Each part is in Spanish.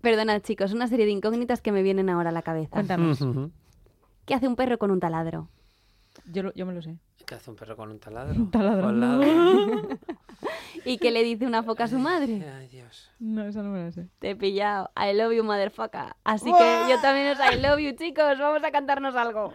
Perdonad, chicos, una serie de incógnitas que me vienen ahora a la cabeza. Cuéntanos. ¿Qué hace un perro con un taladro? Yo, lo- yo me lo sé. ¿Qué hace un perro con un taladro? Un taladro. ¿Y qué le dice una foca a su madre? Ay, Dios. No, esa no me la sé. Te he pillado. I love you, motherfucker. Así que yo también os I love you, chicos. Vamos a cantarnos algo.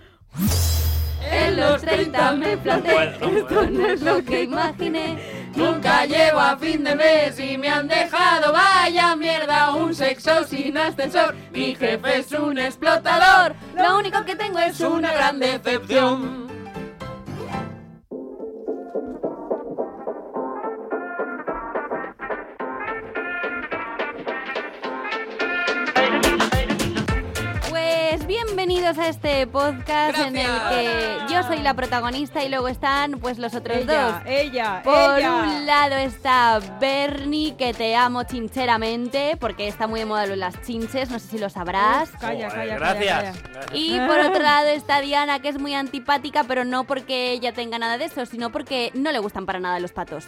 En los 30 me planté, puedo, no esto no es lo que imaginé. Nunca llego a fin de mes y me han dejado vaya mierda un sexo sin ascensor. Mi jefe es un explotador, Lo único que tengo es es una gran decepción. Bienvenidos a este podcast en el que yo soy la protagonista y luego están pues los otros Ella, dos. ella, Por ella. un lado está Bernie, que te amo chincheramente, porque está muy de moda las chinches, no sé si lo sabrás. Uf, calla, calla, gracias. calla, calla. Gracias. Y por otro lado está Diana, que es muy antipática, pero no porque ella tenga nada de eso, sino porque no le gustan para nada los patos.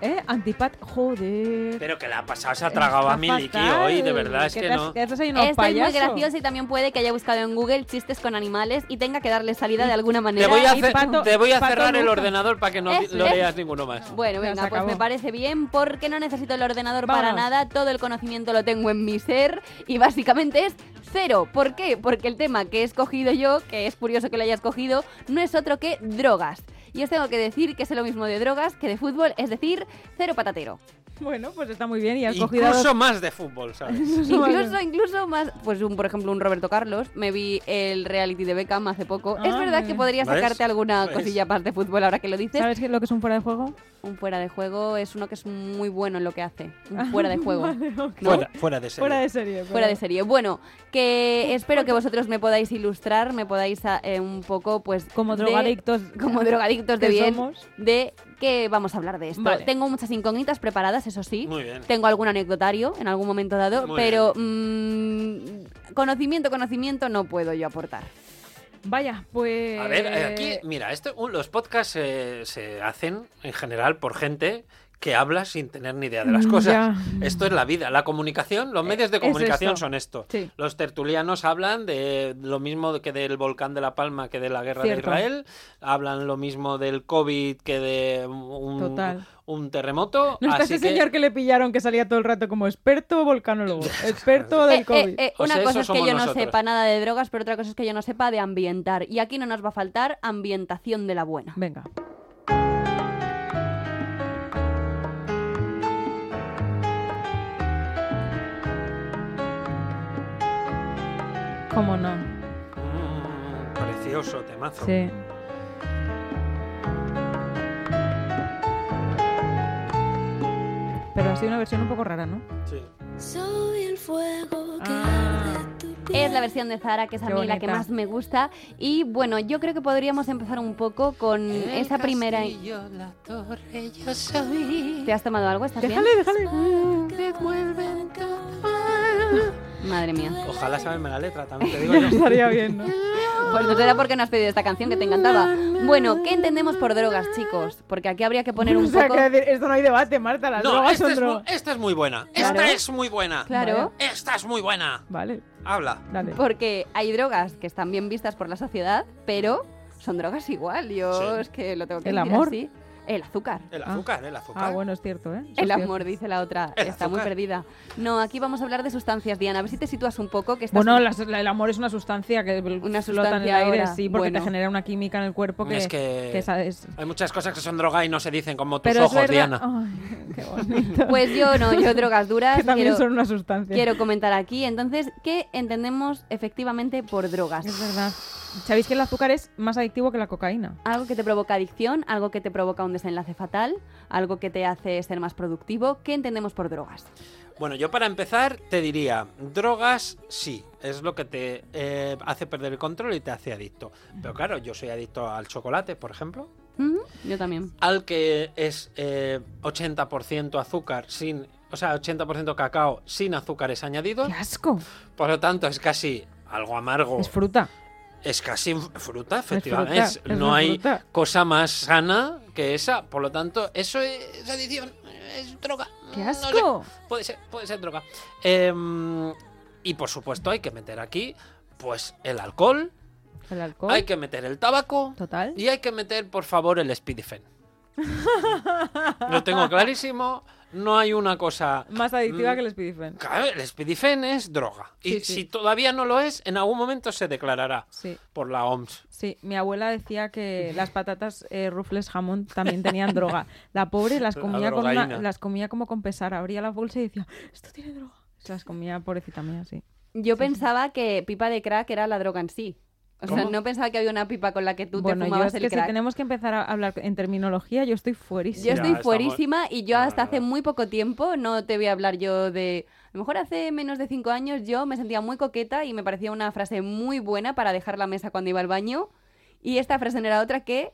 ¿Eh? Antipat, joder. Pero que le ha pasado, se ha tragado a fatal. hoy, de verdad, es ¿Qué que te has- no. ¿Qué haces ahí, unos Esto es muy gracioso y también puede que haya buscado en Google chistes con animales y tenga que darle salida de alguna manera. Te voy a, y hacer- pato- te voy a cerrar el ordenador para que no Es- lo es- leas ninguno más. Bueno, venga, pues acabó. me parece bien porque no necesito el ordenador para nada, todo el conocimiento lo tengo en mi ser y básicamente es cero. ¿Por qué? Porque el tema que he escogido yo, que es curioso que lo haya escogido, no es otro que drogas. Y os tengo que decir que sé lo mismo de drogas que de fútbol, es decir, cero patatero. Bueno, pues está muy bien y has cogido Incluso dos- más de fútbol, ¿sabes? Incluso, incluso más, pues un, por ejemplo, un Roberto Carlos. Me vi el reality de Beckham hace poco. es Ah, verdad que podría ¿Ves? sacarte alguna ¿Ves? cosilla más de fútbol ahora que lo dices. ¿Sabes lo que es un fuera de juego? Un fuera de juego es uno que es muy bueno en lo que hace. Un fuera de juego. Vale. ¿no? Fuera, fuera de serie. Fuera de serie. pero- Fuera de serie. Bueno, que espero que vosotros me podáis ilustrar, me podáis ah, eh, un poco, pues. Como de- drogadictos. como drogadictos de que bien. somos. De que vamos a hablar de esto. Vale. Tengo muchas incógnitas preparadas, eso sí. Muy bien. Tengo algún anecdotario en algún momento dado, Muy pero mm, conocimiento, conocimiento no puedo yo aportar. Vaya, pues. A ver, eh, aquí, mira, esto, los podcasts eh, se hacen en general por gente que habla sin tener ni idea de las Mm, cosas. ya. Esto es la vida, la comunicación, los medios de es comunicación esto. son esto. Sí. Los tertulianos hablan de lo mismo que del volcán de La Palma que de la guerra Cierto. de Israel, hablan lo mismo del COVID que de un, Total. un terremoto. No está así ese que- señor que le pillaron que salía todo el rato como experto volcanólogo, experto del Eh, COVID. eh, eh, O una sea, cosa es que yo no sepa nada de drogas, pero otra cosa es que yo no sepa de ambientar. Y aquí no nos va a faltar ambientación de la buena. Venga. ¿Cómo no? Mm, precioso temazo. Sí. Pero ha sido una versión un poco rara, ¿no? Sí. Soy el fuego que Ah. Es la versión de Zara, que es a Qué mí la que más me gusta. Y bueno, yo creo que podríamos empezar un poco con esa primera... la torre, yo soy. ¿Te has tomado algo? ¿Estás Déjale, déjale. Que vuelven bien? Madre mía. Ojalá saberme la letra, también te digo yo. Estaría bien, ¿no? Pues no será porque no has pedido esta canción que te encantaba. Bueno, ¿qué entendemos por drogas, chicos? Porque aquí habría que poner O un sea, poco... que decir, esto no hay debate, Marta. Las No, drogas esta son es, muy, drogas. esta es muy buena. Claro. Esta es muy buena. Claro. Esta es muy buena. Vale, Habla. dale. Porque hay drogas que están bien vistas por la sociedad, pero son drogas igual. Yo Sí. es que lo tengo que ¿El decir amor? así. El azúcar. El Ah. azúcar, el azúcar. Ah, bueno, es cierto, ¿eh? Eso El cierto. amor, dice la otra. El Está muy perdida. No, aquí vamos a hablar de sustancias, Diana. A ver si te sitúas un poco. Que estás Bueno, las- la- el amor es una sustancia que Una flota en el sustancia aire, ahora, sí, porque bueno. te genera una química en el cuerpo que, Es que- Hay muchas cosas que son droga y no se dicen como tus Pero es ojos, Diana. Ay, qué bonito. Pues yo no, yo drogas duras. que también quiero, son una sustancia. quiero comentar aquí. Entonces, ¿qué entendemos efectivamente por drogas? Es verdad. ¿Sabéis que el azúcar es más adictivo que la cocaína? Algo que te provoca adicción, algo que te provoca un desenlace fatal, algo que te hace ser más productivo. ¿Qué entendemos por drogas? Bueno, yo para empezar te diría, drogas sí, es lo que te eh, hace perder el control y te hace adicto. Pero claro, yo soy adicto al chocolate, por ejemplo, Yo también. al que es eh, 80% azúcar sin... O sea, 80% cacao sin azúcares añadidos. ¡Qué asco! Por lo tanto, es casi algo amargo. Es fruta. Es casi fruta, efectivamente. fruta, Es- es no hay fruta. cosa más sana que esa. Por lo tanto, eso es adicción. Es droga. ¡Qué No sé. asco! Puede ser, puede ser droga. Em, Y por supuesto hay que meter aquí, pues, el alcohol, El alcohol. hay que meter el tabaco Total. y hay que meter, por favor, el Speedifen. Lo tengo clarísimo. No hay una cosa. Más adictiva Mm, que el Speedifen. Claro, el Speedifen es droga. Y Sí, sí. si todavía no lo es, en algún momento se declarará Sí, por la OMS. sí. Mi abuela decía que las patatas eh, rufles jamón también tenían droga. La pobre las La comía, con una- drogaína. las comía como con pesar. Abría la bolsa y decía, esto tiene droga. Se las comía, pobrecita mía, sí. Yo pensaba que pipa de crack era la droga en sí. O sea, no pensaba que había una pipa con la que tú bueno, te yo fumabas es el que si crack. tenemos que empezar a hablar en terminología, yo estoy Yo fuerísima. Ya, estoy estamos- fuerísima y yo hasta hace muy poco tiempo, no te voy a hablar yo de... A lo mejor hace menos de cinco años yo me sentía muy coqueta y me parecía una frase muy buena para dejar la mesa cuando iba al baño. Y esta frase no era otra que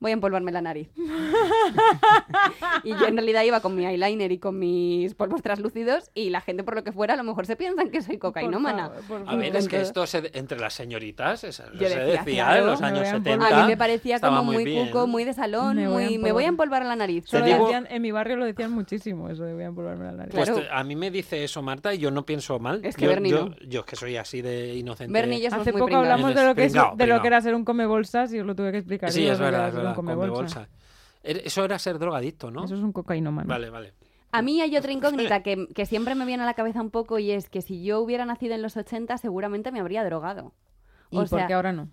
voy a empolvarme la nariz. y yo en realidad iba con mi eyeliner y con mis polvos translúcidos y la gente por lo que fuera a lo mejor se piensan que soy cocainómana. Por favor, por A ver, es que esto se- entre las señoritas eso se Yo decía, decía claro, en los años voy a 70. A mí me parecía como muy, bien. cuco, muy de salón, Me voy a muy me voy a empolvar. la nariz. Te digo- decían- en mi barrio lo decían muchísimo, eso de voy a empolvarme la nariz. Pues Claro. te- a mí me dice eso Marta y yo no pienso mal. Es que yo, Berni yo, no. yo es que soy así de inocente. Berni yo Hace muy poco pringados. hablamos de lo, que es- de lo que era ser un come bolsas y os lo tuve que explicar. Sí, es verdad, come come bolsa. bolsa. Er- Eso era ser drogadicto, ¿no? Eso es un cocainómano. Vale, vale. A mí hay otra incógnita que, que siempre me viene a la cabeza un poco y es que si yo hubiera nacido en los 80 seguramente me habría drogado. ¿Y O por sea, qué ahora no?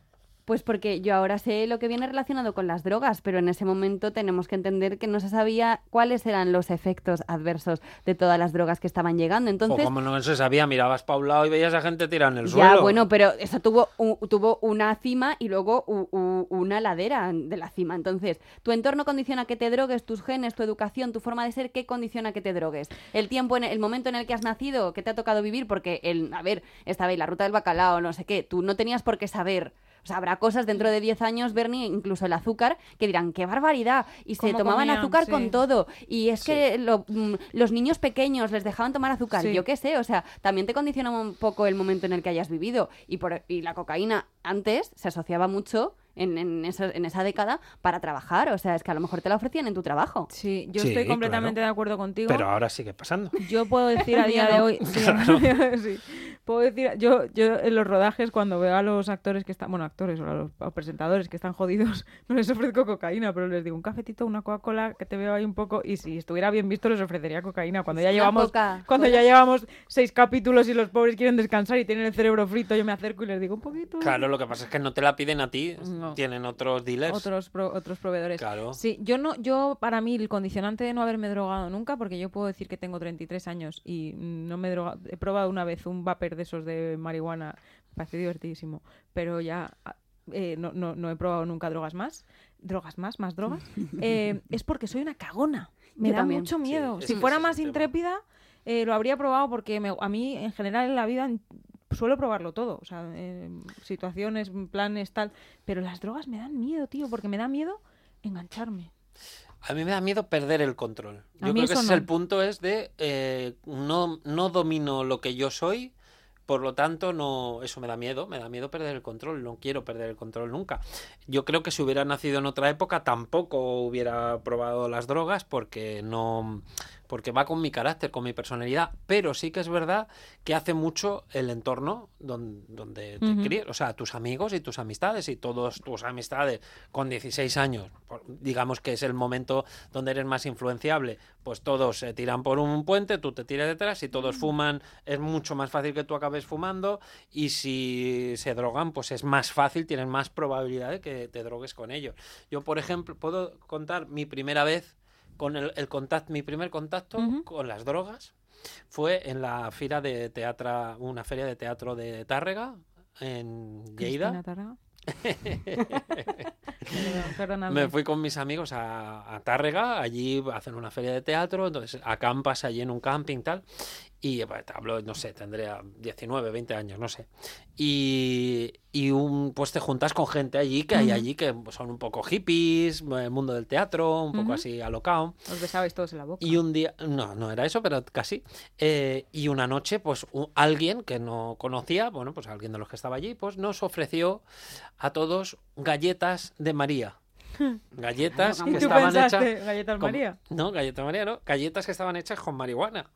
Pues porque yo ahora sé lo que viene relacionado con las drogas, pero en ese momento tenemos que entender que no se sabía cuáles eran los efectos adversos de todas las drogas que estaban llegando. O Entonces, como no se sabía, mirabas pa' un lado y veías a gente tirada en el ya, suelo. bueno, pero eso tuvo, tuvo una cima y luego u- u- una ladera de la cima. Entonces, tu entorno condiciona que te drogues, tus genes, tu educación, tu forma de ser, ¿qué condiciona que te drogues? El tiempo, en el momento en el que has nacido, que te ha tocado vivir, porque, el, a ver, estaba ahí la ruta del bacalao, no sé qué, tú no tenías por qué saber. O sea, habrá cosas dentro de 10 años, Bernie, incluso el azúcar, que dirán, qué barbaridad. Y se ¿Cómo tomaban comían? azúcar Sí. con todo. Y es que lo- mm, los niños pequeños les dejaban tomar azúcar. Sí. Yo qué sé, o sea, también te condiciona un poco el momento en el que hayas vivido. Y, por, y la cocaína antes se asociaba mucho en, en, esa, en esa década para trabajar. O sea, es que a lo mejor te la ofrecían en tu trabajo. Sí, yo Sí, estoy completamente claro. de acuerdo contigo. Pero ahora sigue pasando. Yo puedo decir a día de hoy. Sí, sí. Puedo decir, yo, yo en los rodajes, cuando veo a los actores que están, bueno, actores o a los, a los presentadores que están jodidos, no les ofrezco cocaína, pero les digo un cafetito, una Coca-Cola, que te veo ahí un poco, y si estuviera bien visto les ofrecería cocaína. Cuando ya Una llevamos, cuando ya llevamos seis capítulos y los pobres quieren descansar y tienen el cerebro frito, yo me acerco y les digo un poquito. Claro, lo que pasa es que no te la piden a ti, No. tienen otros dealers. otros pro- otros proveedores. Claro. Sí, yo no, yo para mí el condicionante de no haberme drogado nunca, porque yo puedo decir que tengo 33 años y no me he drogado, he probado una vez un vapor de esos de marihuana, me parece divertidísimo, pero ya ah, eh, no, no, no he probado nunca drogas más, drogas más, más drogas, eh, es porque soy una cagona, me Yo da también. mucho miedo. si fuera más intrépida, eh, lo habría probado porque me- a mí en general en la vida suelo probarlo todo, o sea, eh, situaciones, planes, tal, pero las drogas me dan miedo, tío, porque me da miedo engancharme. A mí me da miedo perder el control. A Yo creo que ese no. es el punto, es de eh, no, no domino lo que yo soy, por lo tanto no eso me da miedo, me da miedo perder el control, no quiero perder el control nunca. Yo creo que si hubiera nacido en otra época tampoco hubiera probado las drogas porque no porque va con mi carácter, con mi personalidad, pero sí que es verdad que hace mucho el entorno donde, donde te crías, o sea, tus amigos y tus amistades y todos tus amistades con 16 años, digamos que es el momento donde eres más influenciable, pues todos se tiran por un puente, tú te tiras detrás, si todos fuman es mucho más fácil que tú acabes fumando y si se drogan pues es más fácil, tienes más probabilidad de que te drogues con ellos. Yo, por ejemplo, puedo contar mi primera vez con el, el contacto, mi primer contacto con las drogas fue en la fira de teatro, una feria de teatro de Tárrega, en Lleida. Perdón. Me fui con mis amigos a, a Tárrega, allí hacen una feria de teatro, entonces acampas allí en un camping tal, y pues, hablo, no sé, tendría 19, 20 años, no sé. Y, y un, pues te juntas con gente allí que hay allí que son un poco hippies, el mundo del teatro, un poco Ujú. así alocado. Os besabais todos en la boca. Y un día, no, no era eso, pero casi. Eh, y una noche, pues u- alguien que no conocía, bueno, pues alguien de los que estaba allí, pues nos ofreció a todos galletas de María. Galletas que ¿Y tú estaban pensaste, hechas. galletas con- María? No, galleta María no. Galletas que estaban hechas con marihuana.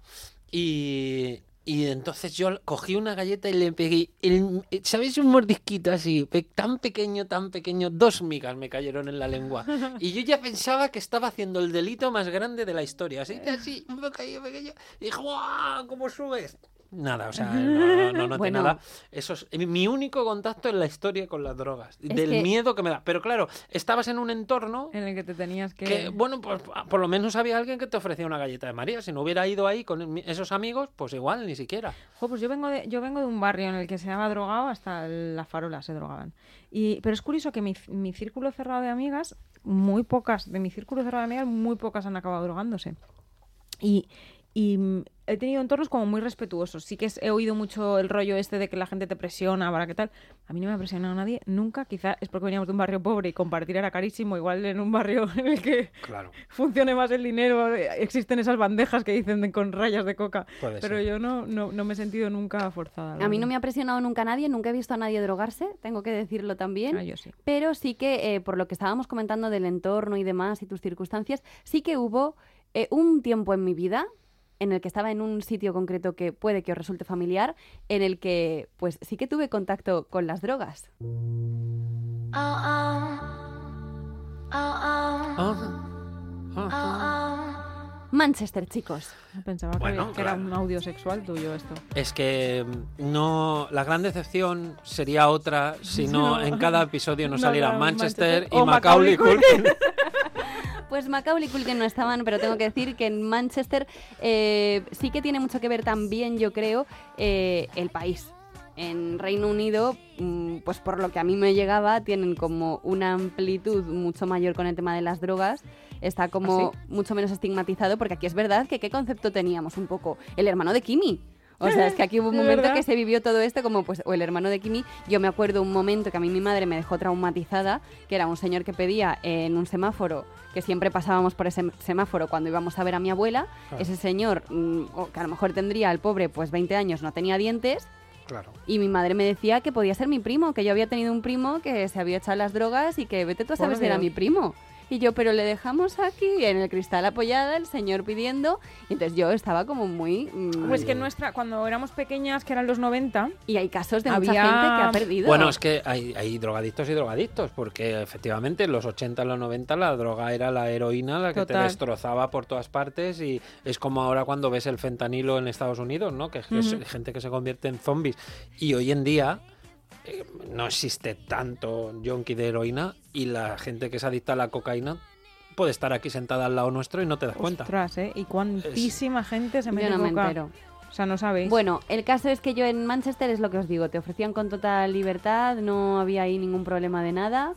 Y, Y entonces yo cogí una galleta y le pegué, el, ¿sabéis? Un mordisquito así, pe- tan pequeño, tan pequeño, dos migas me cayeron en la lengua. Y yo ya pensaba que estaba haciendo el delito más grande de la historia. Así, así, un bocadillo pequeño. Y dije, ¡guau! ¿Cómo subes? Nada, o sea, no, no Bueno. nada. Eso es mi único contacto en la historia con las drogas. Es del que- miedo que me da. Pero claro, estabas en un entorno En el que te tenías que... que, bueno, pues por lo menos había alguien que te ofrecía una galleta de María. Si no hubiera ido ahí con esos amigos, pues igual, ni siquiera. Jo, pues yo vengo de, yo vengo de un barrio en el que se ha drogado hasta la farola se drogaban. Y, pero es curioso que mi, mi círculo cerrado de amigas, muy pocas, de mi círculo cerrado de amigas, muy pocas han acabado drogándose. Y, y mm, he tenido entornos como muy respetuosos. Sí que he oído mucho el rollo este de que la gente te presiona para qué tal. A mí no me ha presionado nadie nunca. Quizá es porque veníamos de un barrio pobre y compartir era carísimo. Igual en un barrio en el que Claro. funcione más el dinero, eh, existen esas bandejas que dicen de- con rayas de coca. Puede Pero ser. yo no, no, no me he sentido nunca forzada. A mí no me ha presionado nunca nadie, nunca he visto a nadie drogarse, tengo que decirlo también. Ah, yo sí. Pero sí que, eh, por lo que estábamos comentando del entorno y demás y tus circunstancias, sí que hubo eh, un tiempo en mi vida en el que estaba en un sitio concreto que puede que os resulte familiar, en el que pues sí que tuve contacto con las drogas. Ah, ah. Manchester, chicos. Pensaba que- Bueno, que, era un audio sexual tuyo esto. Es que mm, no la gran decepción sería otra si no en cada episodio no No, saliera no, Manchester, Manchester y Macaulay Culkin. Pues Macaulay Culkin no estaban, pero tengo que decir que en Manchester eh, sí que tiene mucho que ver también, yo creo, eh, el país. En Reino Unido, mm, pues por lo que a mí me llegaba, tienen como una amplitud mucho mayor con el tema de las drogas. Está como ¿Ah, mucho menos estigmatizado, porque aquí es verdad que qué concepto teníamos un poco. El hermano de Kimi. O sea, es que aquí hubo un ¿De momento que se vivió todo esto como pues o el hermano de Kimi. Yo me acuerdo un momento que a mí mi madre me dejó traumatizada, que era un señor que pedía en un semáforo, que siempre pasábamos por ese semáforo cuando íbamos a ver a mi abuela. Claro. Ese señor, mm, que a lo mejor tendría el pobre pues 20 años, no tenía dientes. Claro. Y mi madre me decía que podía ser mi primo, que yo había tenido un primo que se había echado las drogas y que vete tú a saber si era mi primo. Y yo, pero le dejamos aquí en el cristal apoyada, el señor pidiendo. Y entonces yo estaba como muy... mm, Pues que nuestra, cuando éramos pequeñas, que eran los 90, Y hay casos de mucha Había- gente que ha perdido. Bueno, es que hay, hay drogadictos y drogadictos, porque efectivamente en los 80, en los 90 la droga era la heroína, la que te Total. destrozaba por todas partes y es como ahora cuando ves el fentanilo en Estados Unidos, ¿no? Que, que es Ujú. gente que se convierte en zombies. Y hoy en día eh, no existe tanto yonki de heroína y la gente que es adicta a la cocaína puede estar aquí sentada al lado nuestro y no te das cuenta. ostras, ¿eh? Y cuantísima gente se mete yo no me coca. entero. O sea, no sabéis. Bueno, el caso es que yo en Manchester es lo que os digo, te ofrecían con total libertad, no había ahí ningún problema de nada.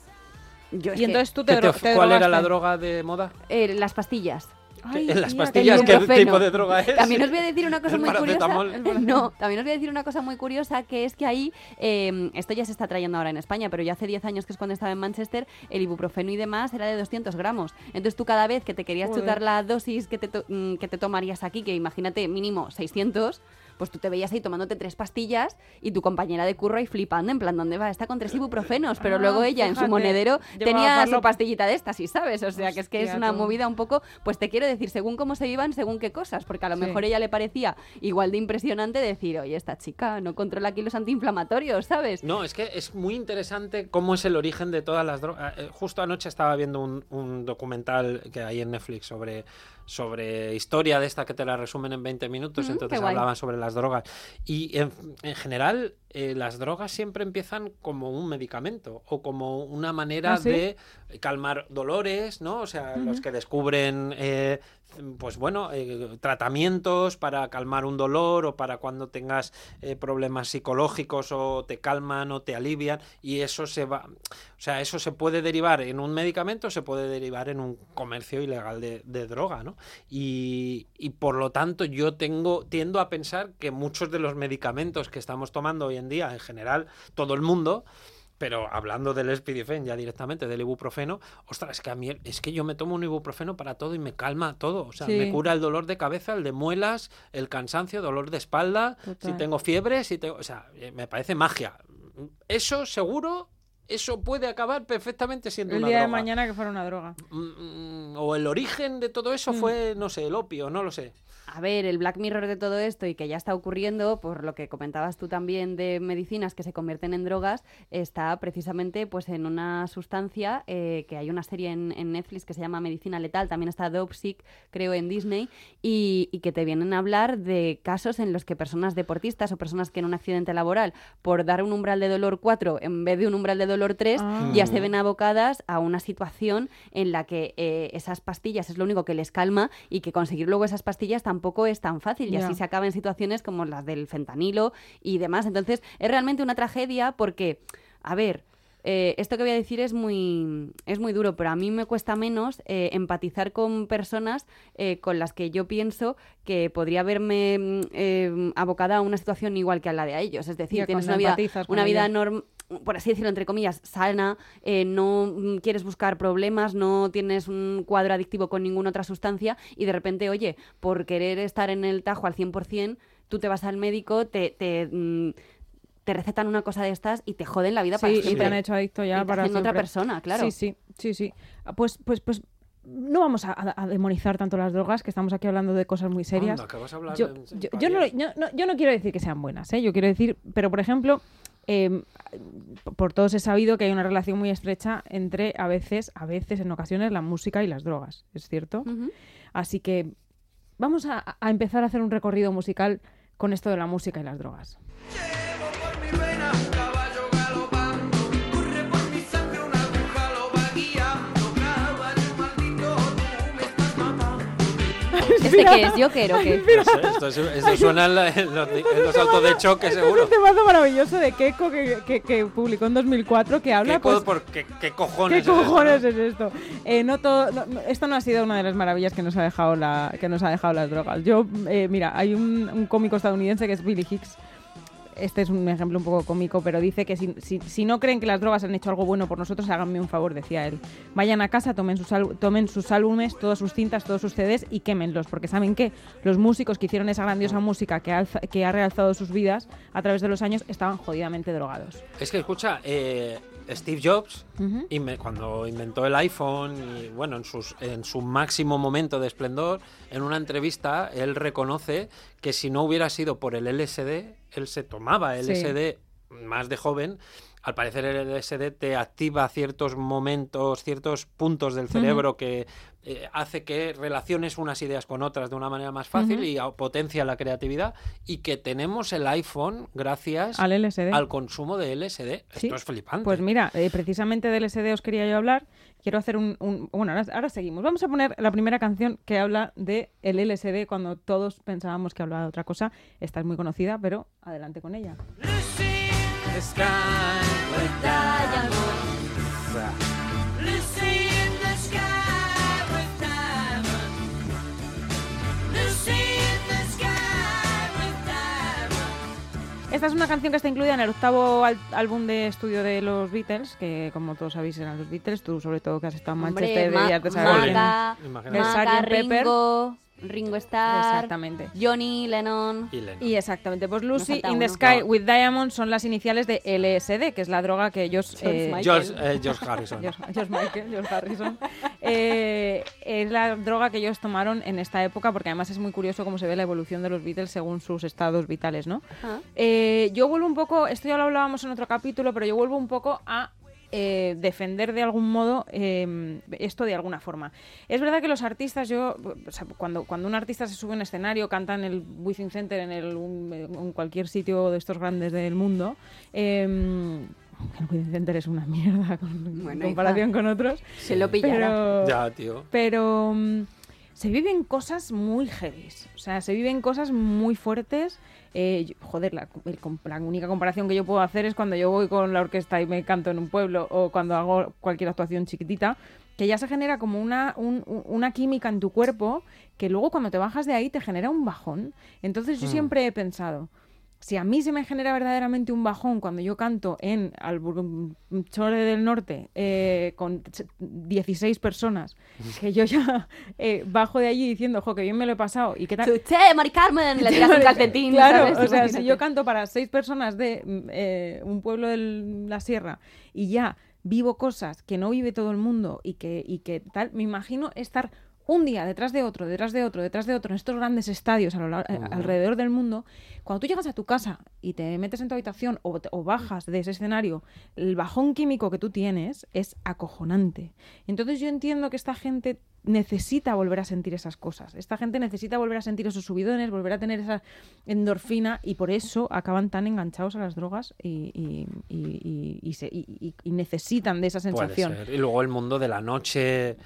Yo y que, entonces tú ¿Qué te, te dro- of- te ¿Cuál era la droga de moda? eh, las pastillas. Ay, en las pastillas, ¿qué tipo de droga es? También os voy a decir una cosa muy curiosa. No, también os voy a decir una cosa muy curiosa, que es que ahí, eh, esto ya se está trayendo ahora en España, pero ya hace 10 años que es cuando estaba en Manchester, el ibuprofeno y demás era de 200 gramos. Entonces tú cada vez que te querías Joder. chutar la dosis que te, to- mm, que te tomarías aquí, que imagínate mínimo 600, pues tú te veías ahí tomándote tres pastillas y tu compañera de curro ahí flipando, en plan, ¿dónde va? Está con tres ibuprofenos, pero Ah, luego ella en su monedero tenía su pastillita de estas, y sabes? O sea, que es que es una tú. movida un poco, pues te quiero decir, según cómo se iban, según qué cosas, porque a lo Sí. mejor ella le parecía igual de impresionante decir, oye, esta chica no controla aquí los antiinflamatorios, ¿sabes? No, es que es muy interesante cómo es el origen de todas las drogas. Eh, Justo anoche estaba viendo un, un documental que hay en Netflix sobre, sobre historia de esta que te la resumen en 20 minutos, Mm, entonces hablaban sobre las drogas. Y en, en general eh, las drogas siempre empiezan como un medicamento o como una manera ¿Ah, sí? de calmar dolores, ¿no? O sea, los que descubren... eh, pues bueno, eh, tratamientos para calmar un dolor o para cuando tengas eh, problemas psicológicos o te calman o te alivian y eso se va, o sea, eso se puede derivar en un medicamento, se puede derivar en un comercio ilegal de, de droga, ¿no? Y, y por lo tanto yo tengo, tiendo a pensar que muchos de los medicamentos que estamos tomando hoy en día, en general, todo el mundo, pero hablando del Spidifen ya directamente, del ibuprofeno, ostras, es que a mí es que yo me tomo un ibuprofeno para todo y me calma todo. O sea, Sí. me cura el dolor de cabeza, el de muelas, el cansancio, dolor de espalda, si tengo fiebre, si tengo. O sea, eh, me parece magia. Eso seguro, eso puede acabar perfectamente siendo el una día de droga. mañana que fuera una droga. Mm, mm, O el origen de todo eso Mm. fue, no sé, el opio, no lo sé. A ver, el Black Mirror de todo esto y que ya está ocurriendo, por lo que comentabas tú también de medicinas que se convierten en drogas, está precisamente pues en una sustancia eh, que hay una serie en, en Netflix que se llama Medicina Letal, también está Dopesick, creo, en Disney, y, y que te vienen a hablar de casos en los que personas deportistas o personas que en un accidente laboral, por dar un umbral de dolor 4 en vez de un umbral de dolor 3, Ah. ya se ven abocadas a una situación en la que eh, esas pastillas es lo único que les calma y que conseguir luego esas pastillas tampoco es tan fácil y así se acaba en situaciones como las del fentanilo y demás. Entonces es realmente una tragedia porque, a ver, eh, esto que voy a decir es muy, es muy duro, pero a mí me cuesta menos eh, empatizar con personas eh, con las que yo pienso que podría verme mm, eh, abocada a una situación igual que a la de a ellos. Es decir, Ya, tienes una vida, una vida normal por así decirlo, entre comillas, sana, eh, no mm, quieres buscar problemas, no tienes un cuadro adictivo con ninguna otra sustancia y de repente, oye, por querer estar en el tajo al 100%, tú te vas al médico, te, te, mm, te recetan una cosa de estas y te joden la vida para Sí, y te siempre. han hecho adicto ya para hacen otra siempre. persona, claro. Sí, sí, sí, sí. Ah, Pues, pues, pues no vamos a, demonizar tanto las drogas, que estamos aquí hablando de cosas muy serias. Anda, que vas a hablar Yo, de- yo- yo no, yo no- yo no quiero decir que sean buenas, ¿eh? yo quiero decir, pero por ejemplo, eh, por todos he sabido que hay una relación muy estrecha entre a veces, a veces, en ocasiones, la música y las drogas, ¿es cierto? Así que vamos a, a empezar a hacer un recorrido musical con esto de la música y las drogas. Llevo ¿Este qué es? ¿Joker o qué? No sé, esto, es- esto suena en, la- en los, en los saltos de choque, Este seguro. es un temazo maravilloso de Keiko que, que- que publicó en 2004 que habla ¿Qué, pues, por qué, qué ¿Qué cojones? es esto, cojones no? es esto? Eh, no todo, no- no- esto no ha sido una de las maravillas que nos ha dejado la, que nos ha dejado las drogas. Yo, eh, mira, hay un, un cómico estadounidense que es Billy Hicks. Este es un ejemplo un poco cómico, pero dice que si, si- si no creen que las drogas han hecho algo bueno por nosotros, háganme un favor, decía él. Vayan a casa, tomen sus, tomen sus álbumes, todas sus cintas, todos sus CDs y quémenlos, porque saben que los músicos que hicieron esa grandiosa música que ha, alza- que ha realzado sus vidas a través de los años estaban jodidamente drogados. Es que escucha, eh, Steve Jobs, cuando inventó el iPhone y bueno, en, sus, en su máximo momento de esplendor, en una entrevista él reconoce que si no hubiera sido por el LSD, él se tomaba Sí. LSD más de joven. Al parecer el LSD te activa ciertos momentos, ciertos puntos del cerebro que eh, hace que relaciones unas ideas con otras de una manera más fácil y potencia la creatividad y que tenemos el iPhone gracias Al LSD. al consumo de LSD. Sí. Esto es flipante. Pues mira, eh, precisamente del SD os quería yo hablar. Quiero hacer un... un- bueno, ahora, ahora seguimos. Vamos a poner la primera canción que habla de el LSD cuando todos pensábamos que hablaba de otra cosa. Esta es muy conocida, pero adelante con ella. Lucy in the sky Esta es una canción que está incluida en el octavo al- álbum de estudio de los Beatles, que como todos sabéis eran los Beatles. Tú sobre todo que has estado en Hombre, Manchester Ma- deberías de saber quién- Maca. Pepper. Ringo, Starr, Exactamente. Johnny Lennon. Y Lennon. Y exactamente, pues Lucy in the uno. Sky No. with Diamonds son las iniciales de LSD, que es la droga que ellos... George eh. George, eh, George Harrison. George, George Michael, George Harrison. Eh, es la droga que ellos tomaron en esta época, porque además es muy curioso cómo se ve la evolución de los Beatles según sus estados vitales, ¿no? Ah. Yo vuelvo un poco, esto ya lo hablábamos en otro capítulo, pero yo vuelvo un poco a eh, defender de algún modo eh, esto de alguna forma. Es verdad que los artistas, yo, o sea, cuando, cuando un artista se sube a un escenario, canta en el Within Center, en, el, un- en cualquier sitio de estos grandes del mundo, eh, el Within Center es una mierda con, Bueno, en comparación con otros. Se lo pillará. Pero, Ya, tío. pero mm, se viven cosas muy heavies. O sea, se viven cosas muy fuertes. Eh, joder, la, el com- la única comparación que yo puedo hacer es cuando yo voy con la orquesta y me canto en un pueblo o cuando hago cualquier actuación chiquitita, que ya se genera como una, un- un- una química en tu cuerpo que luego cuando te bajas de ahí te genera un bajón. Entonces yo Mm. siempre he pensado, si a mí se me genera verdaderamente un bajón cuando yo canto en Chore del Norte eh, con ch- 16 personas, que yo ya eh, bajo de allí diciendo, jo, que bien me lo he pasado y qué tal. Chuché, Mari Carmen, le tiras un calcetín, Claro, ¿sabes? o sea, si yo canto para seis personas de eh, un pueblo de la sierra y ya vivo cosas que no vive todo el mundo y que, y que tal, me imagino estar un día detrás de otro, detrás de otro, detrás de otro, en estos grandes estadios a lo alrededor del mundo, cuando tú llegas a tu casa y te metes en tu habitación o, bajas de ese escenario, el bajón químico que tú tienes es acojonante. Entonces yo entiendo que esta gente necesita volver a sentir esas cosas. Esta gente necesita volver a sentir esos subidones, volver a tener esa endorfina y por eso acaban tan enganchados a las drogas y, y- y- se- necesitan de esa Puede sensación. ser. Y luego el mundo de la noche.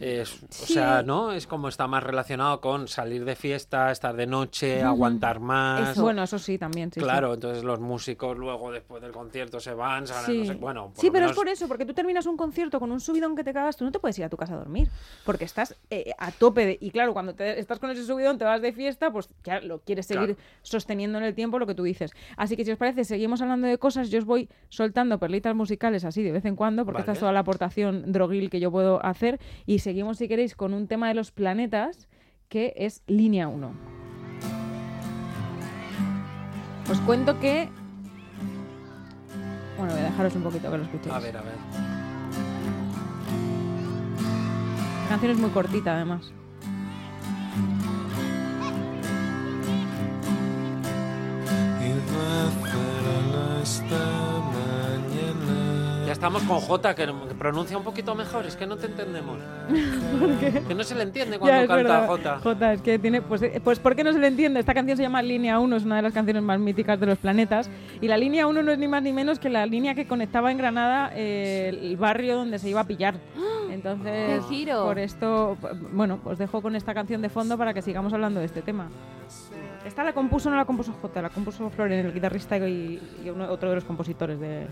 Es, O sea, ¿no? Es como está más relacionado con salir de fiesta, estar de noche, aguantar más. Eso- Bueno, eso sí, también. sí, sí. claro, entonces los músicos luego después del concierto se van, se van no sé- bueno, sí pero menos- es por eso, porque tú terminas un concierto con un subidón que te cagas, tú no te puedes ir a tu casa a dormir, porque estás eh, a tope de... Y claro, cuando te- estás con ese subidón, te vas de fiesta, pues ya lo quieres seguir Claro. sosteniendo en el tiempo lo que tú dices. Así que si os parece, seguimos hablando de cosas, yo os voy soltando perlitas musicales así de vez en cuando, porque esta es toda la aportación droguil que yo puedo hacer, y seguimos, si queréis, con un tema de los planetas, que es línea 1. Os cuento que... Bueno, voy a dejaros un poquito que lo escuchéis. A ver, a ver. La canción es muy cortita, además. Ya estamos con Jota, que pronuncia un poquito mejor, es que no te entendemos. Que no se le entiende cuando canta. Jota. Jota, es que tiene. Pues, eh, pues ¿por qué no se le entiende? Esta canción se llama Línea 1, es una de las canciones más míticas de los planetas. Y la línea 1 no es ni más ni menos que la línea que conectaba en Granada eh, el barrio donde se iba a pillar. Entonces, ¡Qué giro! por esto, bueno, os dejo con esta canción de fondo para que sigamos hablando de este tema. Esta la compuso, no la compuso Jota, la compuso Floren, el guitarrista y, y uno- otro de los compositores de,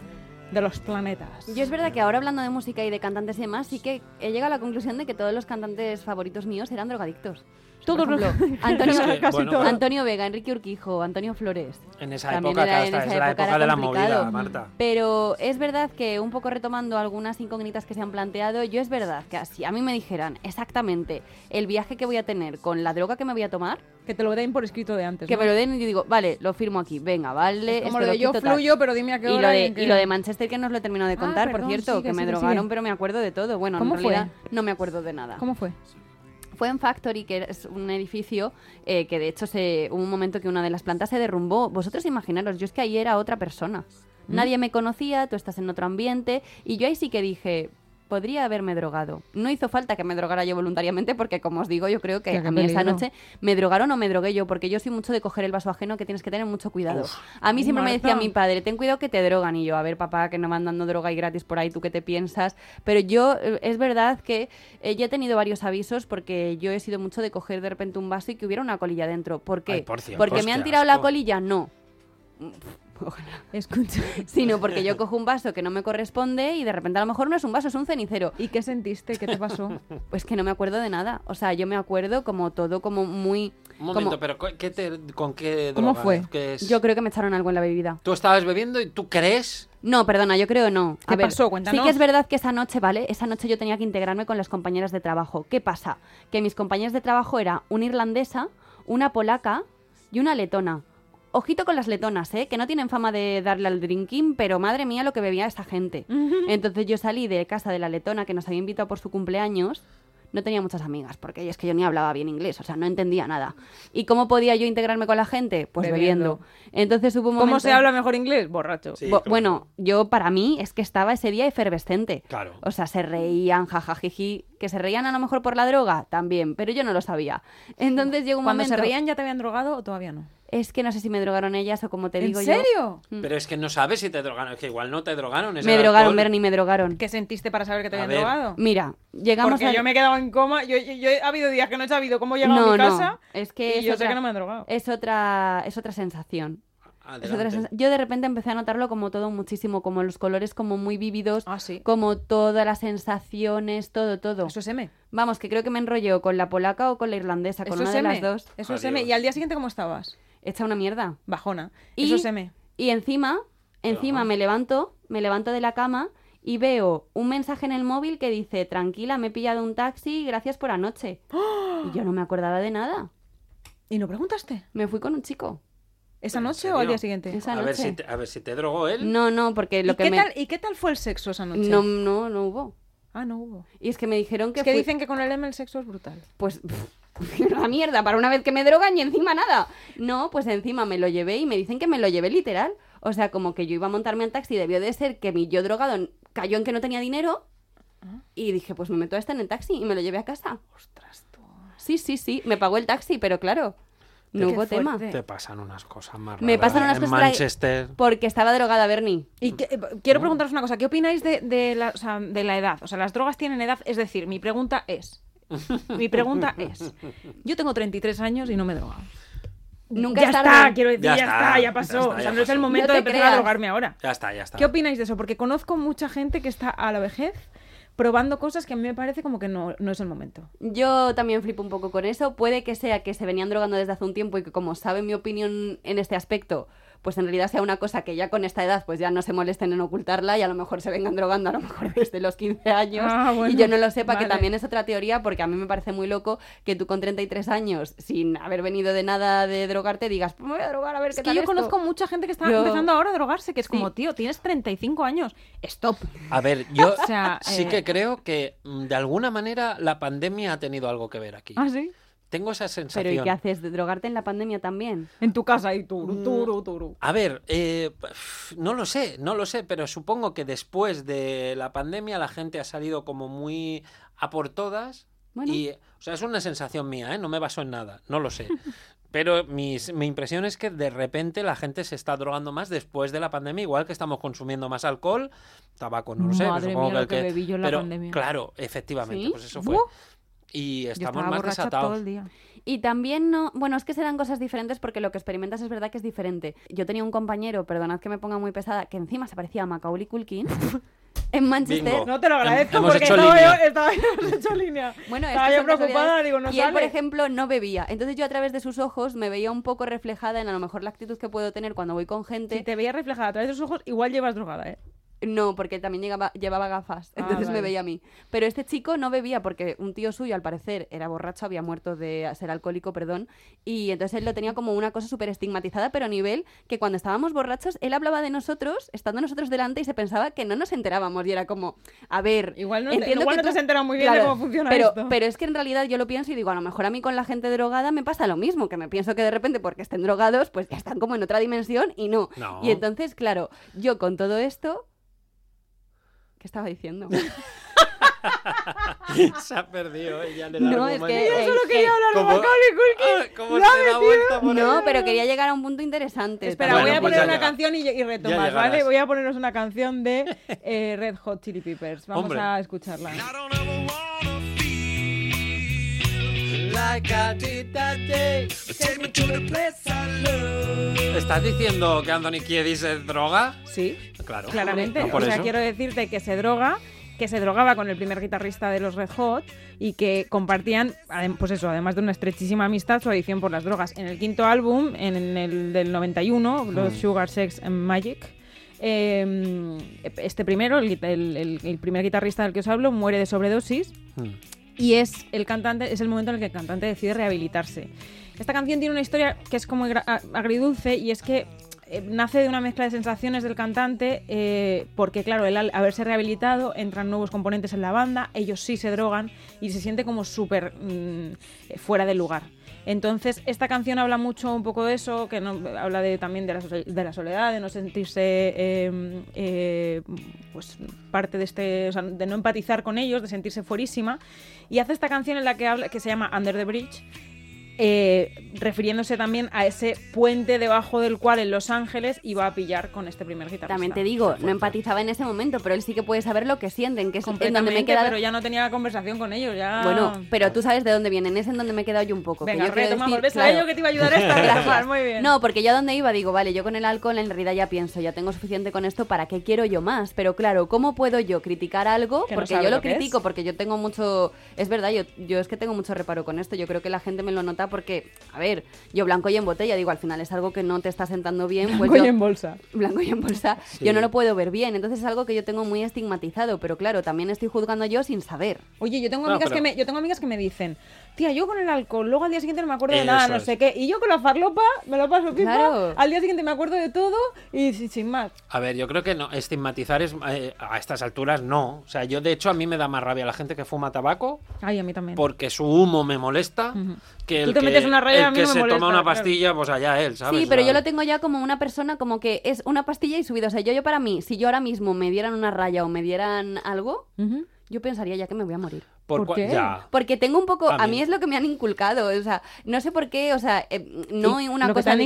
de los planetas. Yo es verdad que ahora hablando de música y de cantantes y demás, sí que he llegado a la conclusión de que todos los cantantes favoritos míos eran drogadictos. Todos Por los ejemplo, Antonio, Es que, casi bueno, todos. Antonio Vega, Enrique Urquijo, Antonio Flores. En esa También época, era- en esa es la época era de la movida, Marta. Pero es verdad que un poco retomando algunas incógnitas que se han planteado, yo es verdad que si a mí me dijeran exactamente el viaje que voy a tener con la droga que me voy a tomar, Que te lo den por escrito de antes. que ¿no? me lo den y yo digo, vale, lo firmo aquí, venga, vale. Es como esto lo de yo quito, tal. fluyo, pero dime a qué Y lo, hora. de, y lo de Manchester que no os lo he terminado de Ah, contar, por cierto, sigue, que me sigue, drogaron, sigue. pero me acuerdo de todo. Bueno, ¿Cómo en fue? realidad no me acuerdo de nada. ¿Cómo fue? Fue en Factory, que es un edificio eh, que de hecho se, hubo un momento que una de las plantas se derrumbó. Vosotros imaginaros, yo es que ahí era otra persona. ¿Mm? Nadie me conocía, tú estás en otro ambiente y yo ahí sí que dije, podría haberme drogado. No hizo falta que me drogara yo voluntariamente porque, como os digo, yo creo que a mí esa peligro. noche me drogaron o me drogué yo porque yo soy mucho de coger el vaso ajeno que tienes que tener mucho cuidado. A mí siempre me decía mi padre, ten cuidado que te drogan y yo, a ver papá, que no van dando droga y gratis por ahí, tú qué te piensas. Pero yo, eh, es verdad que eh, ya he tenido varios avisos porque yo he sido mucho de coger de repente un vaso y que hubiera una colilla dentro. ¿Por qué? Ay, por Dios, porque me han tirado la colilla, no. Ojalá. Escucha. Sino porque yo cojo un vaso que no me corresponde y de repente a lo mejor no es un vaso, es un cenicero. ¿Y qué sentiste? ¿Qué te pasó? Pues que no me acuerdo de nada. O sea, yo me acuerdo como todo, como muy... Un momento, como- pero ¿co- ¿qué te- ¿con qué ¿Cómo droga? fue? ¿Qué es? Yo creo que me echaron algo en la bebida. Tú estabas bebiendo y tú crees. No, perdona, yo creo no. A ¿Qué ver, pasó? Cuéntanos. Sí que es verdad que esa noche, ¿vale? Esa noche yo tenía que integrarme con las compañeras de trabajo. ¿Qué pasa? Que mis compañeras de trabajo era una irlandesa, una polaca y una letona. Ojito con las letonas, ¿eh? Que no tienen fama de darle al drinking, pero madre mía lo que bebía esta gente. Entonces yo salí de casa de la letona que nos había invitado por su cumpleaños. No tenía muchas amigas, porque es que yo ni hablaba bien inglés, o sea, no entendía nada. ¿Y cómo podía yo integrarme con la gente? Pues Bebiendo. bebiendo. Entonces hubo un ¿Cómo se habla mejor inglés? Borracho. Sí, Bo- claro. Bueno, yo para mí es que estaba ese día efervescente. Claro. O sea, se reían, jajajiji. Que se reían a lo mejor por la droga, también, pero yo no lo sabía. Entonces llegó un Cuando momento... se reían ya te habían drogado o todavía no. Es que no sé si me drogaron ellas o como te ¿En digo yo... serio? Mm. Pero es que no sabes si te drogaron. Es que igual no te drogaron. es Me drogaron, alcohol. Bernie, me drogaron. ¿Qué sentiste para saber que te habían drogado? Mira, llegamos Porque a... yo me he quedado en coma. Yo, yo- yo he ha habido días que no he sabido cómo llegar a no, mi no, casa. es que y es yo otra, sé que no me han drogado. es otra, es otra sensación. Es otra Yo de repente empecé a notarlo como todo muchísimo, como los colores como muy vívidos, Ah, sí. como todas las sensaciones, todo, todo. Eso es M. Vamos, que creo que me enrolló con la polaca o con la irlandesa, con Eso una es de M. las dos. Eso es. M. ¿Y al día siguiente cómo estabas? Hecha una mierda. Bajona. Y- Eso es M. Y encima, encima Ajá. me levanto, me levanto de la cama y veo un mensaje en el móvil que dice, tranquila, me he pillado un taxi, gracias por anoche. Y yo no me acordaba de nada. ¿Y no preguntaste? Me fui con un chico. ¿Esa ¿En noche o al día siguiente? Esa A ver, noche. si te, a ver si te drogó él. No, no, porque lo ¿Y, que qué me... tal, ¿Y qué tal fue el sexo esa noche? No, no, no hubo. Ah, no hubo. Y es que me dijeron que Es que fui- dicen que con el M el sexo es brutal. pues pff, una mierda para una vez que me drogan y encima nada. No, pues encima me lo llevé y me dicen que me lo llevé literal. O sea, como que yo iba a montarme al taxi, debió de ser que mi yo drogado cayó en que no tenía dinero y dije, pues me meto a esta en el taxi y me lo llevé a casa. Ostras, tú. Sí, sí, sí, me pagó el taxi, pero claro, no hubo tema. Te pasan unas cosas más Me pasan unas en cosas Manchester. Porque estaba drogada, Bernie. Y que- eh, quiero preguntaros una cosa, ¿qué opináis de, de la, o sea, de la edad? O sea, las drogas tienen edad, es decir, mi pregunta es, mi pregunta es, yo tengo 33 años y no me he drogado. Nunca ya es está, quiero decir, Ya ya, está, está, ya ya pasó. está, o sea, ya no es el momento No de empezar a drogarme ahora. Ya está, ya está. ¿Qué opináis de eso? Porque conozco mucha gente que está a la vejez probando cosas que a mí me parece como que no, no es el momento. Yo también flipo un poco con eso. Puede que sea que se venían drogando desde hace un tiempo y que como saben mi opinión en este aspecto, pues en realidad sea una cosa que ya con esta edad pues ya no se molesten en ocultarla y a lo mejor se vengan drogando a lo mejor desde los 15 años Ah, bueno, y yo no lo sepa, que también es otra teoría porque a mí me parece muy loco que tú con 33 años, sin haber venido de nada de drogarte, digas, pues me voy a drogar a ver Es qué que tal yo esto". conozco mucha gente que está Yo- empezando ahora a drogarse, que es Sí. como, tío, tienes 35 años, stop. A ver, yo O sea, sí eh, que creo que mm, de alguna manera la pandemia ha tenido algo que ver aquí. ¿Ah, sí? Tengo esa sensación. Pero ¿y qué haces? ¿De drogarte en la pandemia también? En tu casa y turu, Mm. turu, turu. A ver, eh, no lo sé, no lo sé, pero supongo que después de la pandemia la gente ha salido como muy a por todas. Bueno. Y, o sea, es una sensación mía, ¿eh? no me baso en nada, no lo sé. Pero mis- mi impresión es que de repente la gente se está drogando más después de la pandemia, igual que estamos consumiendo más alcohol, tabaco, no lo sé. pero Madre supongo mía, el lo que bebí yo en la pero, pandemia. Claro, efectivamente, ¿Sí? pues eso fue. Buh. Y estamos más desatados. todo el día. Y también no, bueno, es que serán cosas diferentes porque lo que experimentas es verdad que es diferente. Yo tenía un compañero, perdonad que me ponga muy pesada, que encima se parecía a Macaulay Culkin en Manchester. Bingo. No te lo agradezco Hemos porque estaba yo, estaba hemos hecho línea. Bueno, estaba yo preocupada, digo, no y él, por sale. ejemplo, no bebía. Entonces yo a través de sus ojos me veía un poco reflejada en a lo mejor la actitud que puedo tener cuando voy con gente. Si te veía reflejada a través de sus ojos, igual llevas drogada, ¿eh? No, porque él también llegaba- llevaba gafas, Ah, entonces me veía a mí. Pero este chico no bebía porque un tío suyo, al parecer, era borracho, había muerto de ser alcohólico, perdón, y entonces él lo tenía como una cosa súper estigmatizada, pero a nivel que cuando estábamos borrachos, él hablaba de nosotros, estando nosotros delante, y se pensaba que no nos enterábamos, y era como, a ver, Igual no entiendo igual que no te has enterado muy bien de cómo funciona pero, esto. Pero es que en realidad yo lo pienso y digo, a lo mejor a mí con la gente drogada me pasa lo mismo, que me pienso que de repente porque estén drogados, pues ya están como en otra dimensión y no. No. Y entonces, claro, yo con todo esto... ¿Qué estaba diciendo? Se ha perdido ella en el No, es que... Yo solo eh, quería eh, hablar de. Macaulay Culkin. Ah, ¿Cómo se da metido. vuelta por No, ahí? pero quería llegar a un punto interesante. Espera, Bueno, voy a pues poner una llega. canción y, y retomas. ¿vale? Voy a ponernos una canción de eh, Red Hot Chili Peppers. Vamos Hombre. a escucharla. I don't ever like I did that day. Take me to the place I love. ¿Estás diciendo que Anthony Kiedis es droga? Sí, Claro. claramente. No, por o sea, eso. quiero decirte que se droga, que se drogaba con el primer guitarrista de los Red Hot y que compartían, pues eso, además de una estrechísima amistad, su adicción por las drogas. En el quinto álbum, en el del 91, los Mm. Sugar Sex and Magic, eh, este primero, el, primer guitarrista del que os hablo, muere de sobredosis Hmm. Y es el cantante es el momento en el que el cantante decide rehabilitarse. Esta canción tiene una historia que es como agridulce y es que eh, nace de una mezcla de sensaciones del cantante eh, porque claro, él al haberse rehabilitado entran nuevos componentes en la banda, ellos sí se drogan y se siente como súper mm, eh, fuera de lugar. Entonces, esta canción habla mucho un poco de eso, que no, habla de, también de la, de la soledad, de no sentirse eh, eh, pues parte de este, o sea, de no empatizar con ellos, de sentirse fuerísima. Y hace esta canción en la que habla, que se llama Under the Bridge, eh, refiriéndose también a ese puente debajo del cual en Los Ángeles iba a pillar con este primer guitarrista. También te digo, no empatizaba en ese momento, pero él sí que puede saber lo que sienten, que es en donde me he quedado... pero ya no tenía conversación con ellos, ya... Bueno, pero tú sabes de dónde vienen, es en donde me he quedado yo un poco. que Venga, yo quiero retomamos. decir, ¿Ves a ello que te iba a ayudar esta? Gracias. Muy bien. No, porque yo a donde iba digo, vale, yo con el alcohol en realidad ya pienso, ya tengo suficiente con esto, ¿para qué quiero yo más? Pero claro, ¿cómo puedo yo criticar algo? Que Porque yo lo, lo que critico, es. porque yo tengo mucho... Es verdad, yo, yo es que tengo mucho reparo con esto, yo creo que la gente me lo nota porque, a ver, yo blanco y en botella, digo, al final es algo que no te está sentando bien, pues Blanco yo... y en bolsa. blanco y en bolsa, yo no lo puedo ver bien, entonces es algo que yo tengo muy estigmatizado, pero claro, también estoy juzgando yo sin saber. Oye, yo tengo No, amigas pero- que me, yo tengo amigas que me dicen, tía, yo con el alcohol, luego al día siguiente no me acuerdo de Eso nada, no es. sé qué. Y yo con la farlopa me lo paso pipa, Claro. al día siguiente me acuerdo de todo y sin, sin más. A ver, yo creo que no, estigmatizar es eh, a estas alturas no. O sea, yo de hecho a mí me da más rabia la gente que fuma tabaco Ay, a mí también. porque su humo me molesta que el Tú te que, metes una raya, el a mí que no me se molesta, toma una claro. pastilla, pues allá él, ¿sabes? Sí, pero yo lo tengo ya como una persona como que es una pastilla y subido. O sea, yo, yo para mí, si yo ahora mismo me dieran una raya o me dieran algo, yo pensaría ya que me voy a morir. ¿Por, ¿Por cua- qué? Ya. Porque tengo un poco, A a mí. es lo que me han inculcado, o sea, no sé por qué, o sea, eh, no Sí, una lo que te cosa han de-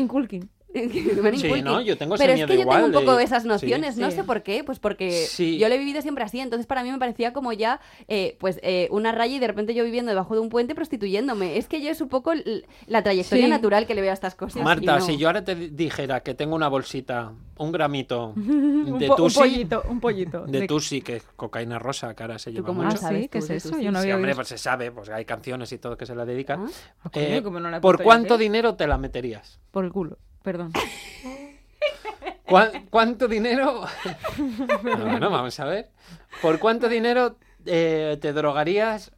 Sí. ¿no? Yo tengo ese Pero es que yo tengo un poco de- esas nociones, sí. no Sí. sé por qué, pues porque Sí. yo lo he vivido siempre así, entonces para mí me parecía como ya, eh, pues eh, una raya y de repente yo viviendo debajo de un puente prostituyéndome. Es que yo es un poco la trayectoria Sí. natural que le veo a estas cosas. Marta, no. si yo ahora te di- dijera que tengo una bolsita, un gramito Un, de un Tusi, pollito, un pollito. de Tusi, que es cocaína rosa, que ahora se lleva cómo Ah, mucho. sabes ¿qué es de eso? Yo no había hombre, pues se sabe, pues hay canciones y todo que se la dedican. Ah. coño, Eh, no ¿Por cuánto dinero te la meterías? Por el culo, perdón. ¿Cuán- ¿Cuánto dinero? bueno, vamos a ver. ¿Por cuánto dinero eh, te drogarías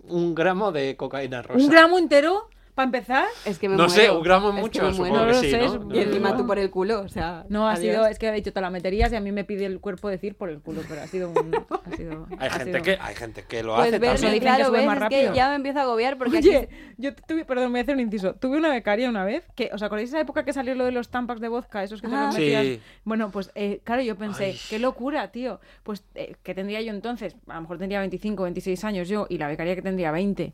un gramo de cocaína rosa? ¿Un gramo entero? ¿Para empezar? Es que me No sé, un gramo es mucho, que supongo que sí, Y encima tú por el culo, o sea. No, ha adiós. sido, es que ha dicho te la meterías y a mí me pide el cuerpo decir por el culo, pero ha sido un... Ha sido, Hay ha gente, sido- que, hay gente que lo Pues hace también. claro, ves, más es que rápido. ya me empiezo a agobiar porque aquí- Oye, yo tuve, perdón, me voy a hacer un inciso. Tuve una becaria una vez, que, ¿os acordáis de esa época que salió lo de los tampax de vodka, esos que te Ah. los Sí. metías? Bueno, pues eh, claro, yo pensé, Ay. qué locura, tío. Pues, eh, que tendría yo entonces? A lo mejor tendría 25, 26 años yo, y la becaria que tendría 20.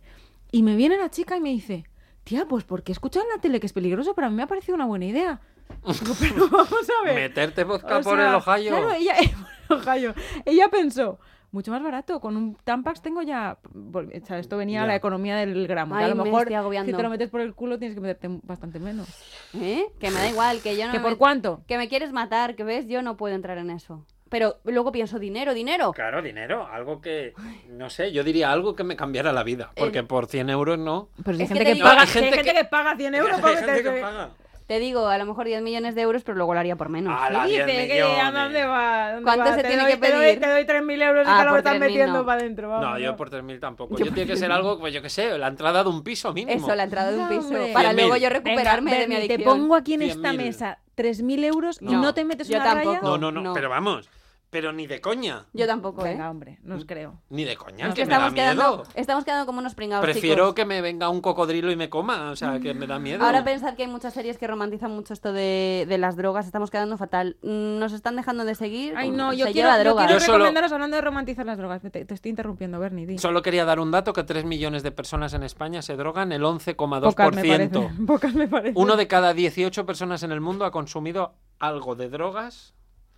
Y me viene la chica y me dice, tía, pues porque he escuchado en la tele que es peligroso, pero a mí me ha parecido una buena idea. Digo, pero vamos a ver. Meterte vodka O por sea, el ojallo. Claro, ella, ojallo. ella pensó, mucho más barato, con un Tampax tengo ya... o sea, esto venía a la economía del gramo. Ay, a lo me mejor, estoy si te lo metes por el culo, tienes que meterte bastante menos. ¿Eh? Que me da igual, que yo no ¿Que me- por cuánto? Que me quieres matar, que ves, yo no puedo entrar en eso. Pero luego pienso, dinero, dinero. Claro, dinero, algo que, no sé, yo diría algo que me cambiara la vida, porque Eh, por 100 euros no. Pero si hay gente te que, digo- paga, Hay gente gente que- paga 100 euros gente que paga. Te digo, a lo mejor 10 millones de euros, pero luego lo haría por menos. ¡Hala, ¿Qué 10 dice? ¿Qué? millones! ¿A dónde va? ¿Dónde ¿Cuánto va? se Te tiene doy- que Te doy, pedir? te doy 3.000 euros y Ah, que lo por estás 3.000 metiendo no. para adentro. vamos, No, yo no. por 3.000 tampoco. Yo Yo, tiene que ser 3.000. algo, pues yo qué sé, la entrada de un piso mínimo. Eso, la entrada de un No, piso. hombre. Para 100.000. luego yo Venga, recuperarme de mi Berni, te adicción. pongo aquí en esta 100.000. mesa 3.000 euros y No, no te metes yo una raya. tampoco. No, no, no, No. pero vamos, pero ni de coña. Yo tampoco, ¿eh? Venga, hombre, no os creo. Ni de coña, Es que que me da estamos quedando, miedo. estamos quedando como unos pringados, Prefiero chicos. que me venga un cocodrilo y me coma, o sea, que me da miedo. Ahora pensar que hay muchas series que romantizan mucho esto de, de las drogas, estamos quedando fatal. Nos están dejando de seguir. Ay, no, se yo quiero, lleva yo droga. quiero Yo solo- recomendaros hablando de romantizar las drogas. Te, te estoy interrumpiendo, Bernie. Di. Solo quería dar un dato que 3 millones de personas en España se drogan el Pocas me parecen. 11,2%. Pocas me parecen. Uno de cada 18 personas en el mundo ha consumido algo de drogas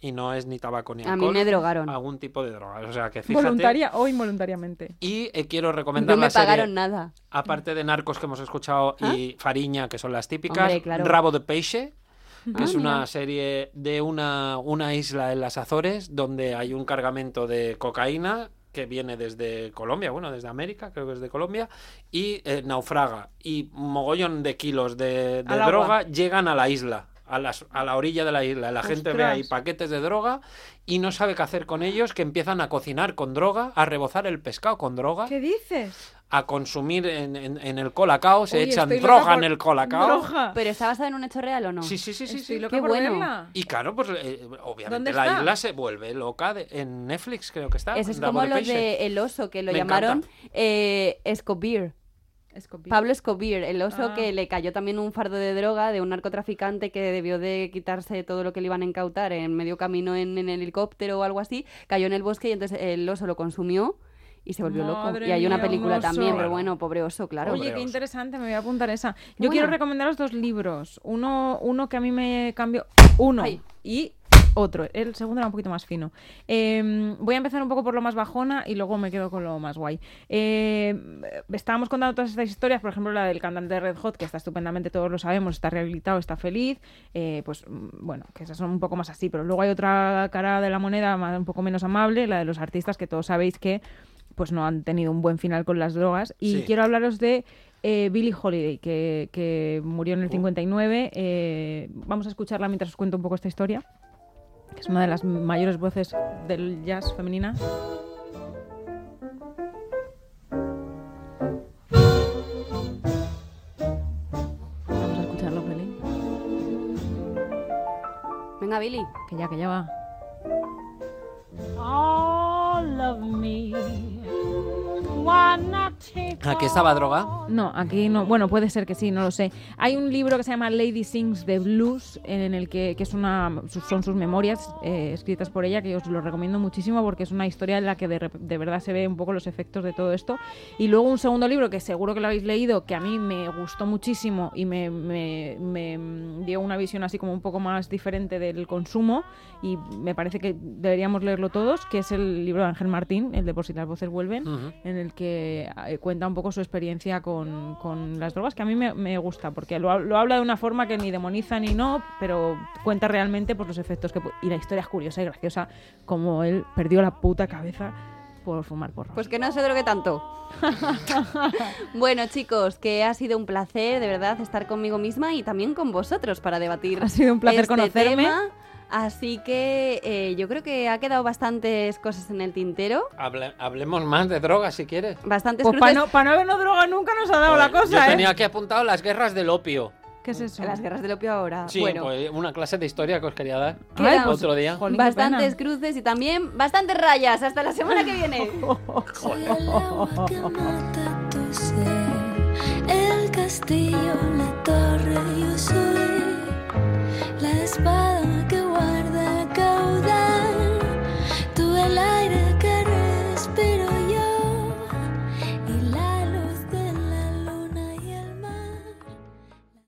y no es ni tabaco ni A alcohol. mí me drogaron. Algún tipo de drogas. O sea, que fíjate. Voluntaria o involuntariamente. Y eh, quiero recomendar No me la serie, pagaron nada. aparte de Narcos que hemos escuchado y Fariña, que son las típicas, Hombre, claro. Rabo de Peixe, que Ah, es una mira. serie de una, una isla en las Azores donde hay un cargamento de cocaína que viene desde Colombia, bueno, desde América, creo que es de Colombia, y eh, naufraga. Y mogollón de kilos de, de Al agua. droga llegan a la isla. A, las- a la orilla de la isla. La gente ve ahí paquetes de droga y no sabe qué hacer con ellos, que empiezan a cocinar con droga, a rebozar el pescado con droga, ¿Qué dices? a consumir en, en- en el colacao, se Oye, echan droga en el colacao. Droga. ¿Pero está basado en un hecho real o no? Sí, sí, sí, sí. Sí. Qué por bueno. verla. Y claro, pues eh, obviamente ¿Dónde la está? isla se vuelve loca de- en Netflix, creo que está. Eso es como de lo de El Oso, que lo Me llamaron eh, Escobir. Pablo Escobir, el oso Ah. que le cayó también un fardo de droga de un narcotraficante que debió de quitarse todo lo que le iban a incautar en medio camino en, en el helicóptero o algo así, cayó en el bosque y entonces el oso lo consumió y se volvió loco. Y hay una película oso. también, pero bueno, pobre oso, claro. Oye, qué interesante, me voy a apuntar esa. Yo Bueno. quiero recomendaros dos libros. Uno, uno que a mí me cambió. Uno. Ay. Y otro. El segundo era un poquito más fino. Eh, voy a empezar un poco por lo más bajona y luego me quedo con lo más guay. Eh, estábamos contando todas estas historias, por ejemplo, la del cantante de Red Hot, que está estupendamente, todos lo sabemos, está rehabilitado, está feliz. Eh, pues mm, bueno, que esas son un poco más así. Pero luego hay otra cara de la moneda más- un poco menos amable, la de los artistas que todos sabéis que pues no han tenido un buen final con las drogas. Y Sí. quiero hablaros de eh, Billie Holiday, que, que murió en el Oh. 59. Eh, vamos a escucharla mientras os cuento un poco esta historia, que es una de las mayores voces del jazz femenina. Vamos a escucharlo, Billy. Venga, Billy. Que ya, que ya va. All of me. Take ¿Aquí estaba droga? No, aquí no. Bueno, puede ser que sí, no lo sé. Hay un libro que se llama Lady Sings the Blues, en el que, que es una, son sus memorias eh, escritas por ella, que os lo recomiendo muchísimo porque es una historia en la que de, de verdad se ve un poco los efectos de todo esto. Y luego un segundo libro que seguro que lo habéis leído, que a mí me gustó muchísimo y me, me- me, dio una visión así como un poco más diferente del consumo y me parece que deberíamos leerlo todos, que es el libro de Ángel Martín, el de Por si las voces vuelven Ujú. en el que eh, cuenta un poco su experiencia con, con las drogas, que a mí me, me gusta, porque lo, lo habla de una forma que ni demoniza ni no, pero cuenta realmente pues, los efectos que... Y la historia es curiosa y graciosa, como él perdió la puta cabeza por fumar porro. Pues que no se drogue tanto. bueno, chicos, que ha sido un placer, de verdad, estar conmigo misma y también con vosotros para debatir. Ha sido un placer este conocerme. tema. Así que eh, yo creo que ha quedado bastantes cosas en el tintero. Hable- hablemos más de drogas si quieres. Bastantes pues para no, pa no habernos droga nunca nos ha dado la cosa, Yo ¿eh? tenía aquí apuntado las guerras del opio. ¿Qué es eso? Las guerras del opio ahora. Sí, bueno, pues una clase de historia que os quería dar. Ay, pues, otro día. Jolín, bastantes pena. cruces y también bastantes rayas. Hasta la semana que viene. El castillo, la torre, yo soy la espada.